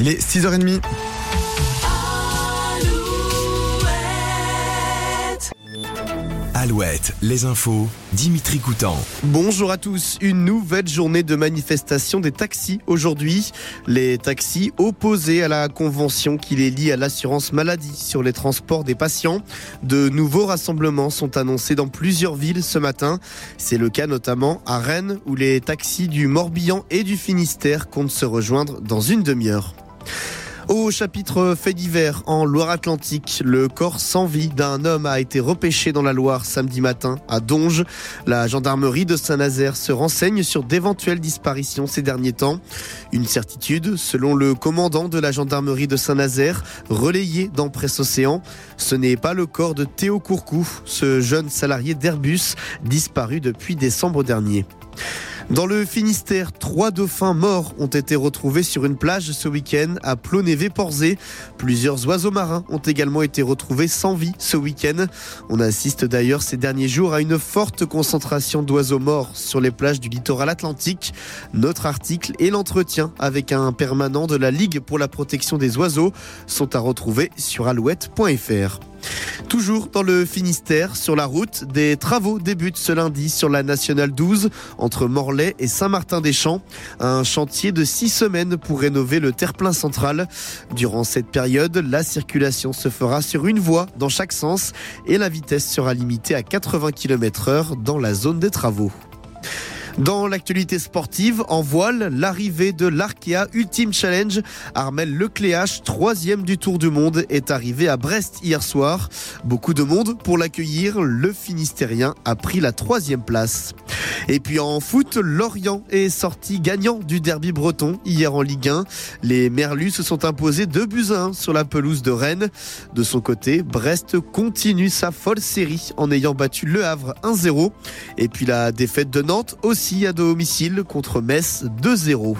il est 6h30. Alouette, les infos, Dimitri Coutan. Bonjour à tous. Une nouvelle journée de manifestation des taxis aujourd'hui. Les taxis opposés à la convention qui les lie à l'assurance maladie sur les transports des patients. De nouveaux rassemblements sont annoncés dans plusieurs villes ce matin. C'est le cas notamment à Rennes où les taxis du Morbihan et du Finistère comptent se rejoindre dans une demi-heure. Au chapitre fait divers en Loire-Atlantique, le corps sans vie d'un homme a été repêché dans la Loire samedi matin à Donge. La gendarmerie de Saint-Nazaire se renseigne sur d'éventuelles disparitions ces derniers temps. Une certitude, selon le commandant de la gendarmerie de Saint-Nazaire, relayé dans Presse Océan, ce n'est pas le corps de Théo Courcou, ce jeune salarié d'Airbus disparu depuis décembre dernier. Dans le Finistère, trois dauphins morts ont été retrouvés sur une plage ce week-end à Plonévé-Porzé. Plusieurs oiseaux marins ont également été retrouvés sans vie ce week-end. On assiste d'ailleurs ces derniers jours à une forte concentration d'oiseaux morts sur les plages du littoral atlantique. Notre article et l'entretien avec un permanent de la Ligue pour la protection des oiseaux sont à retrouver sur alouette.fr. Toujours dans le Finistère, sur la route, des travaux débutent ce lundi sur la nationale 12 entre Morlaix et Saint-Martin-des-Champs. Un chantier de six semaines pour rénover le terre-plein central. Durant cette période, la circulation se fera sur une voie dans chaque sens et la vitesse sera limitée à 80 km heure dans la zone des travaux. Dans l'actualité sportive, en voile, l'arrivée de l'Arkea Ultimate Challenge. Armel Lecléache, troisième du Tour du Monde, est arrivé à Brest hier soir. Beaucoup de monde pour l'accueillir. Le Finistérien a pris la troisième place. Et puis en foot, Lorient est sorti gagnant du derby breton hier en Ligue 1. Les Merlus se sont imposés 2 buts à 1 sur la pelouse de Rennes. De son côté, Brest continue sa folle série en ayant battu Le Havre 1-0. Et puis la défaite de Nantes aussi à domicile contre Metz 2-0.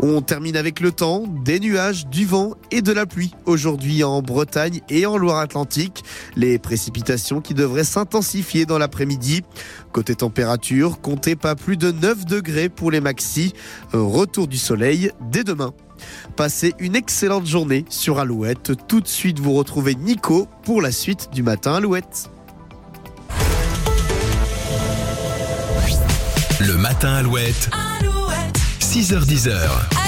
On termine avec le temps, des nuages, du vent et de la pluie aujourd'hui en Bretagne et en Loire-Atlantique. Les précipitations qui devraient s'intensifier dans l'après-midi. Côté température, comptez pas plus de 9 degrés pour les maxis. Retour du soleil dès demain. Passez une excellente journée sur Alouette. Tout de suite, vous retrouvez Nico pour la suite du matin Alouette. Le matin Alouette. Alouette. 6h10.